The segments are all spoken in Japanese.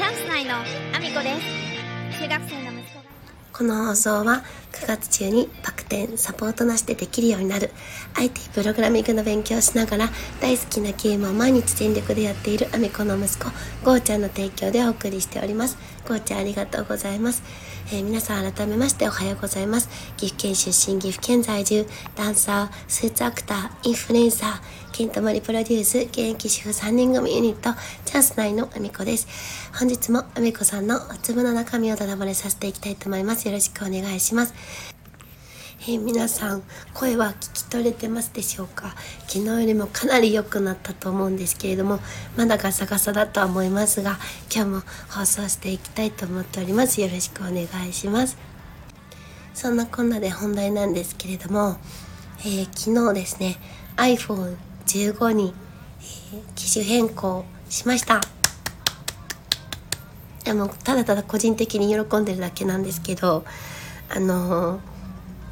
チャンス内のアミコです。中学生の息子がこの放送は9月中にバク転サポートなしでできるようになる。IT プログラミングの勉強をしながら大好きなゲームを毎日全力でやっているアミコの息子ゴーちゃんの提供でお送りしております。ゴーちゃんありがとうございます、えー皆さん改めましておはようございます。岐阜県出身岐阜県在住ダンサースーツアクターインフルエンサーケントマリプロデュース現役主婦3人組ユニットチャンス内のアミコです。本日もアミコさんのお粒の中身をだだ漏れさせていきたいと思います。よろしくお願いします。えー皆さん声は聞き取れてますでしょうか？昨日よりもかなり良くなったと思うんですけれどもまだガサガサだとは思いますが今日も放送していきたいと思っております。よろしくお願いします。そんなこんなで本題なんですけれども、えー昨日ですね iPhone15 に、えー機種変更しました。でもただただ個人的に喜んでるだけなんですけどあのー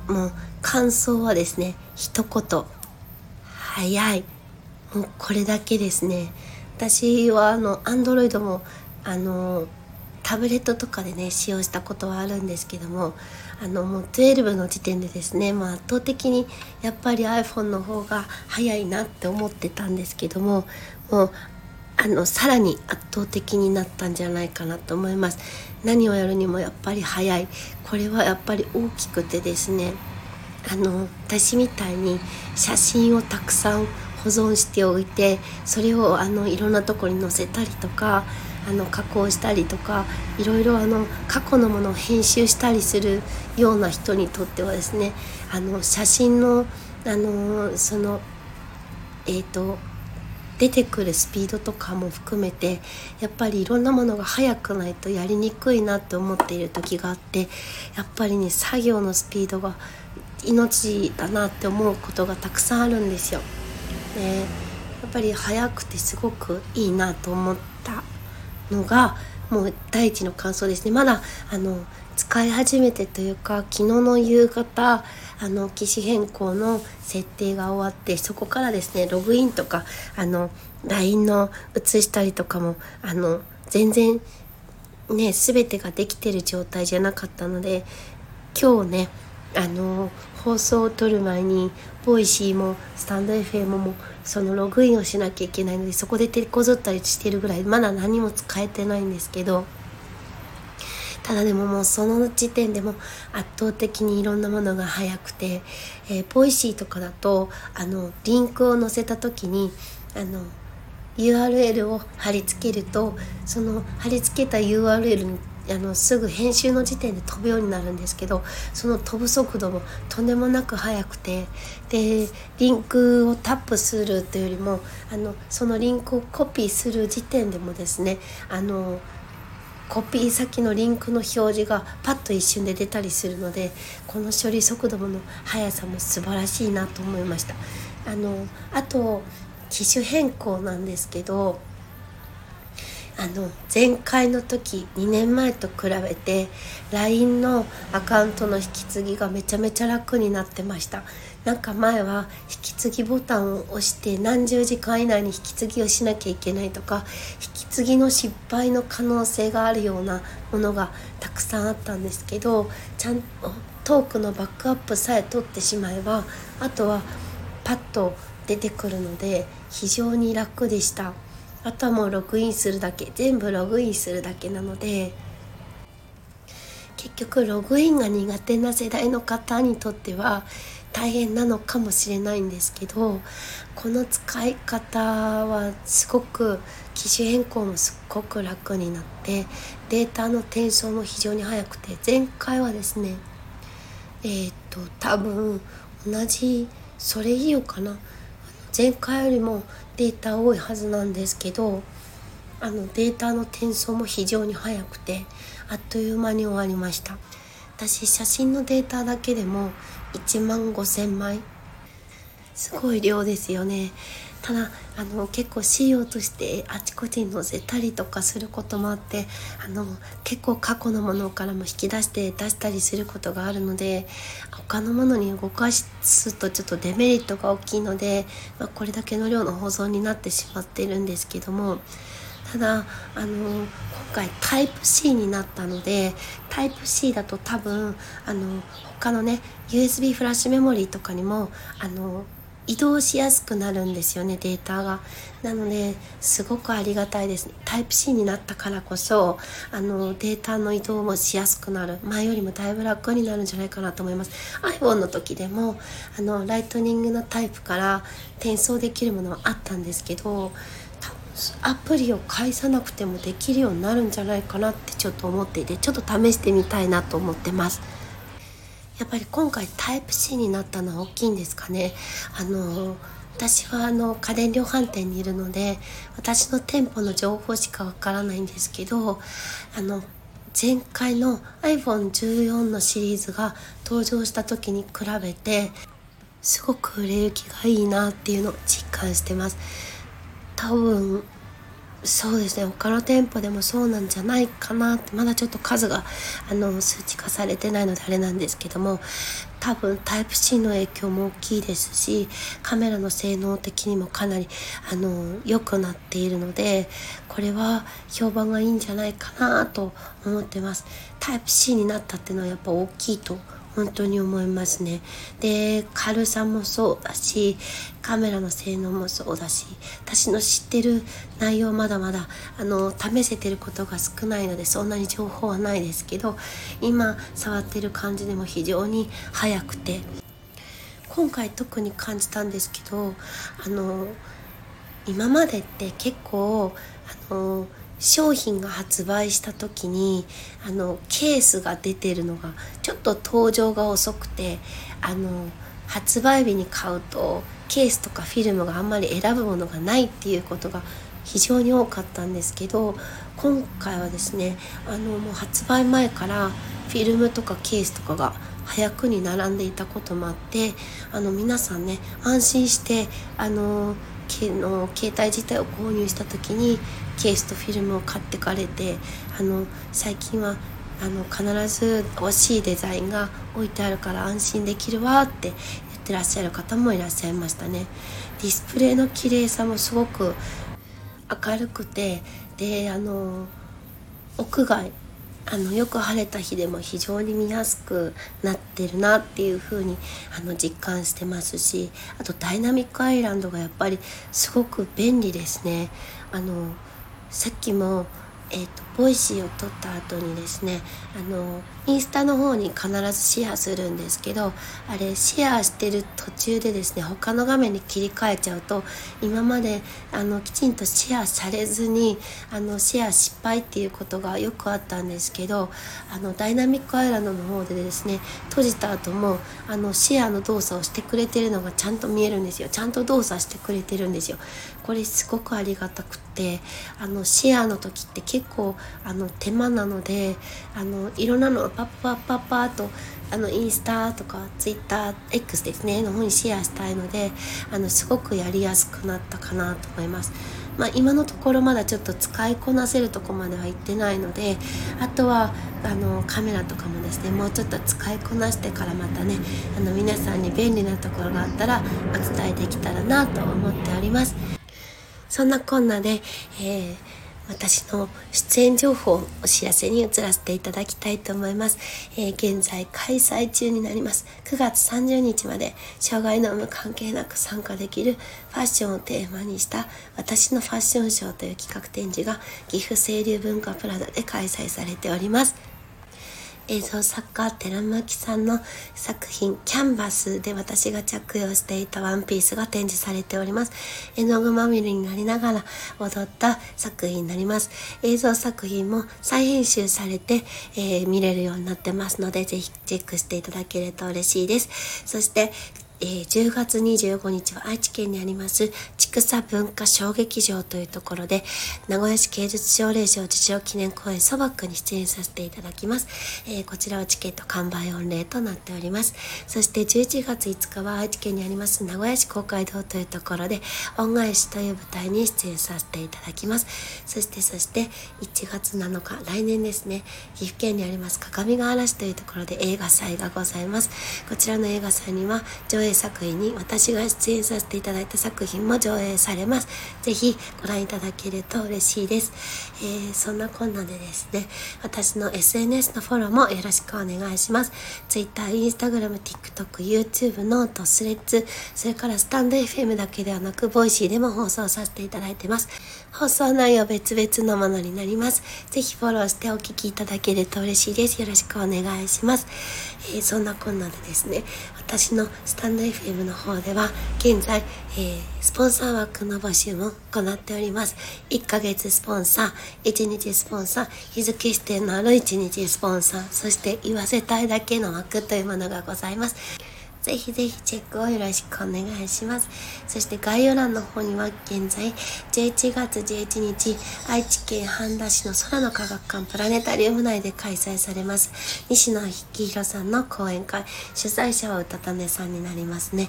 もう感想はですね一言。早い。もうこれだけですね。私はあの Android もあのタブレットとかでね使用したことはあるんですけどもあのもう12の時点でですね、まあ、圧倒的にやっぱり iPhone の方が早いなって思ってたんですけどももうあのさらに圧倒的になったんじゃないかなと思います。何をやるにもやっぱり早い。これはやっぱり大きくてですねあの私みたいに写真をたくさん保存しておいてそれをあのいろんなとこに載せたりとかあの加工したりとかいろいろあの過去のものを編集したりするような人にとってはですねあの写真のあのそのえー、と出てくるスピードとかも含めてやっぱりいろんなものが速くないとやりにくいなって思っている時があってやっぱりね作業のスピードが命だなって思うことがたくさんあるんですよ。でやっぱり速くてすごくいいなと思ったのがもう第一の感想ですねまだあの使い始めてというか昨日の夕方あの機種変更の設定が終わってそこからですねログインとかあの LINE の写したりとかもあの全然ね全てができてる状態じゃなかったので今日ねあの放送を撮る前にボイシーもスタンド FM もそのログインをしなきゃいけないのでそこで手こずったりしてるぐらいまだ何も使えてないんですけどただでももうその時点でも圧倒的にいろんなものが早くて、えー Voicy とかだとあのリンクを載せた時にあの URL を貼り付けるとその貼り付けた URL にあのすぐ編集の時点で飛ぶようになるんですけどその飛ぶ速度もとんでもなく速くてでリンクをタップするというよりもあのそのリンクをコピーする時点でもですねあのコピー先のリンクの表示がパッと一瞬で出たりするのでこの処理速度の速さも素晴らしいなと思いました。あのあと機種変更なんですけどあの前回の時2年前と比べて LINE のアカウントの引き継ぎがめちゃめちゃ楽になってました。なんか前は引き継ぎボタンを押して何十時間以内に引き継ぎをしなきゃいけないとか引き継ぎの失敗の可能性があるようなものがたくさんあったんですけどちゃんとトークのバックアップさえ取ってしまえばあとはパッと出てくるので非常に楽でした。あとはもうログインするだけ。全部ログインするだけなので結局ログインが苦手な世代の方にとっては大変なのかもしれないんですけどこの使い方はすごく機種変更もすっごく楽になってデータの転送も非常に早くて前回はですねえーっと多分同じそれ以上かな。前回よりもデータ多いはずなんですけどあのデータの転送も非常に早くてあっという間に終わりました。私写真のデータだけでも1万5,000枚。すごい量ですよね。ただあの結構資料としてあちこちに載せたりとかすることもあってあの結構過去のものからも引き出して出したりすることがあるので他のものに動かすとちょっとデメリットが大きいので、まあ、これだけの量の保存になってしまっているんですけどもただあの今回タイプ C になったのでタイプ C だと多分あの他のね USB フラッシュメモリーとかにもあの移動しやすくなるんですよねデータが。なのですごくありがたいですタイプ C になったからこそあのデータの移動もしやすくなる。前よりもだいぶ楽になるんじゃないかなと思います。iPhone の時でもあのライトニングのタイプから転送できるものはあったんですけどアプリを返さなくてもできるようになるんじゃないかなってちょっと思っていてちょっと試してみたいなと思ってます。やっぱり今回タイプ C になったのは大きいんですかね。あの私はあの家電量販店にいるので私の店舗の情報しかわからないんですけどあの前回の iPhone14 のシリーズが登場した時に比べてすごく売れ行きがいいなっていうのを実感してます。多分そうですね。他の店舗でもそうなんじゃないかなって。まだちょっと数があの数値化されてないのであれなんですけども。多分タイプ C の影響も大きいですしカメラの性能的にもかなりあの良くなっているのでこれは評判がいいんじゃないかなと思ってます。タイプ C になったっていうのはやっぱ大きいと本当に思いますね。で軽さもそうだしカメラの性能もそうだし私の知ってる内容まだまだあの試せてることが少ないのでそんなに情報はないですけど今触ってる感じでも非常に速くて今回特に感じたんですけどあの今までって結構あの商品が発売した時にあのケースが出てるのがちょっと登場が遅くてあの発売日に買うとケースとかフィルムがあんまり選ぶものがないっていうことが非常に多かったんですけど今回はですねあのもう発売前からフィルムとかケースとかが早くに並んでいたこともあってあの皆さんね安心してあのの携帯自体を購入した時にケースとフィルムを買ってかれてあの最近はあの必ず欲しいデザインが置いてあるから安心できるわって言ってらっしゃる方もいらっしゃいましたね。ディスプレイの綺麗さもすごく明るくてであの屋外あのよく晴れた日でも非常に見やすくなってるなっていう風にあの実感してますしあと Dynamic Island がやっぱりすごく便利ですね。あのさっきもえーと、 Voicy を撮った後にですねあのインスタの方に必ずシェアするんですけどあれシェアしてる途中でですね他の画面に切り替えちゃうと今まであのきちんとシェアされずにあのシェア失敗っていうことがよくあったんですけどあのダイナミックアイランドの方でですね閉じた後もあのシェアの動作をしてくれてるのがちゃんと見えるんですよ。ちゃんと動作してくれてるんですよ。これすごくありがたくってあのシェアの時って結構あの手間なのであのいろんなのをパッパッパッパッとあのインスタとかツイッター X ですねの方にシェアしたいのであのすごくやりやすくなったかなと思います。まあ、今のところまだちょっと使いこなせるとこまではいってないのであとはあのカメラとかもですねもうちょっと使いこなしてからまたねあの皆さんに便利なところがあったらお伝えできたらなと思っております。そんなこんなで、えー、私の出演情報をお知らせに移らせていただきたいと思います。えー、現在開催中になります。9月30日まで障害の有無関係なく参加できるファッションをテーマにした私のファッションショーという企画展示が岐阜清流文化プラザで開催されております。映像作家寺巻さんの作品キャンバスで私が着用していたワンピースが展示されております。絵の具まみれになりながら踊った作品になります。映像作品も再編集されて、えー、見れるようになってますので、ぜひチェックしていただけると嬉しいです。そして、えー、10月25日は愛知県にあります千草文化小劇場というところで名古屋市芸術奨励賞受賞記念公演ソバックに出演させていただきます、えー、こちらはチケット完売御礼となっております。そして11月5日は愛知県にあります名古屋市公会堂というところで恩返しという舞台に出演させていただきます。そしてそして1月7日来年ですね岐阜県にあります各務原市というところで映画祭がございます。こちらの映画祭には上映映作品に私が出演させていただいた作品も上映されます。ぜひご覧いただけると嬉しいです。えー、そんなこんなでですね、私の SNS のフォローもよろしくお願いします。Twitter、Instagram、TikTok、YouTube、 note、Threads、それから stand FM だけではなく、 Voicy でも放送させていただいてます。放送内容別々のものになります。ぜひフォローしてお聞きいただけると嬉しいです。よろしくお願いします。えー、そんなこんなでですね、私の stand FM の方では、現在、えー、スポンサー枠の募集も行っております。1ヶ月スポンサー、1日スポンサー、日付指定のある1日スポンサー、そして言わせたいだけの枠というものがございます。ぜひぜひチェックをよろしくお願いします。そして概要欄の方には現在11月11日愛知県半田市の空の科学館プラネタリウム内で開催されます西野幸宏さんの講演会主催者は歌種さんになりますね。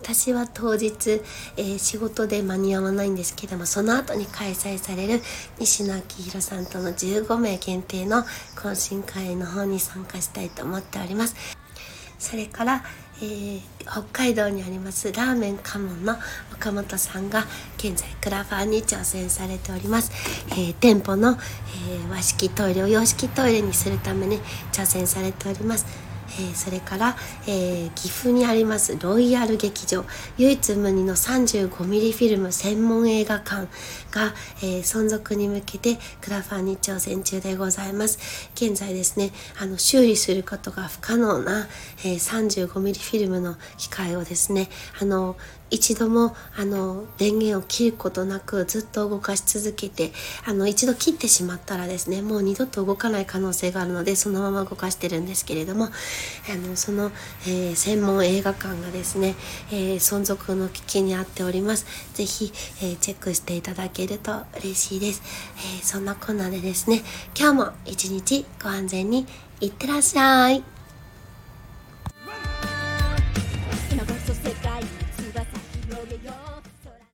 私は当日、えー、仕事で間に合わないんですけどもその後に開催される西野昭弘さんとの15名限定の懇親会の方に参加したいと思っておりますそれから、えー、北海道にありますラーメンカモンの岡本さんが現在クラファーに挑戦されております、えー、店舗の、えー、和式トイレを洋式トイレにするために挑戦されております。え、それから、え、岐阜にありますロイヤル劇場。唯一無二の 35mm フィルム専門映画館が、え、存続に向けてクラファンに挑戦中でございます。現在ですねあの修理することが不可能な、え 35mm フィルムの機械をですねあの一度もあの電源を切ることなくずっと動かし続けてあの一度切ってしまったらですねもう二度と動かない可能性があるのでそのまま動かしてるんですけれどもあのその、えー、専門映画館がですね、えー、存続の危機にあっております。是非、えー、チェックしていただけると嬉しいです、えそんなこんなでですね今日も一日ご安全にいってらっしゃい。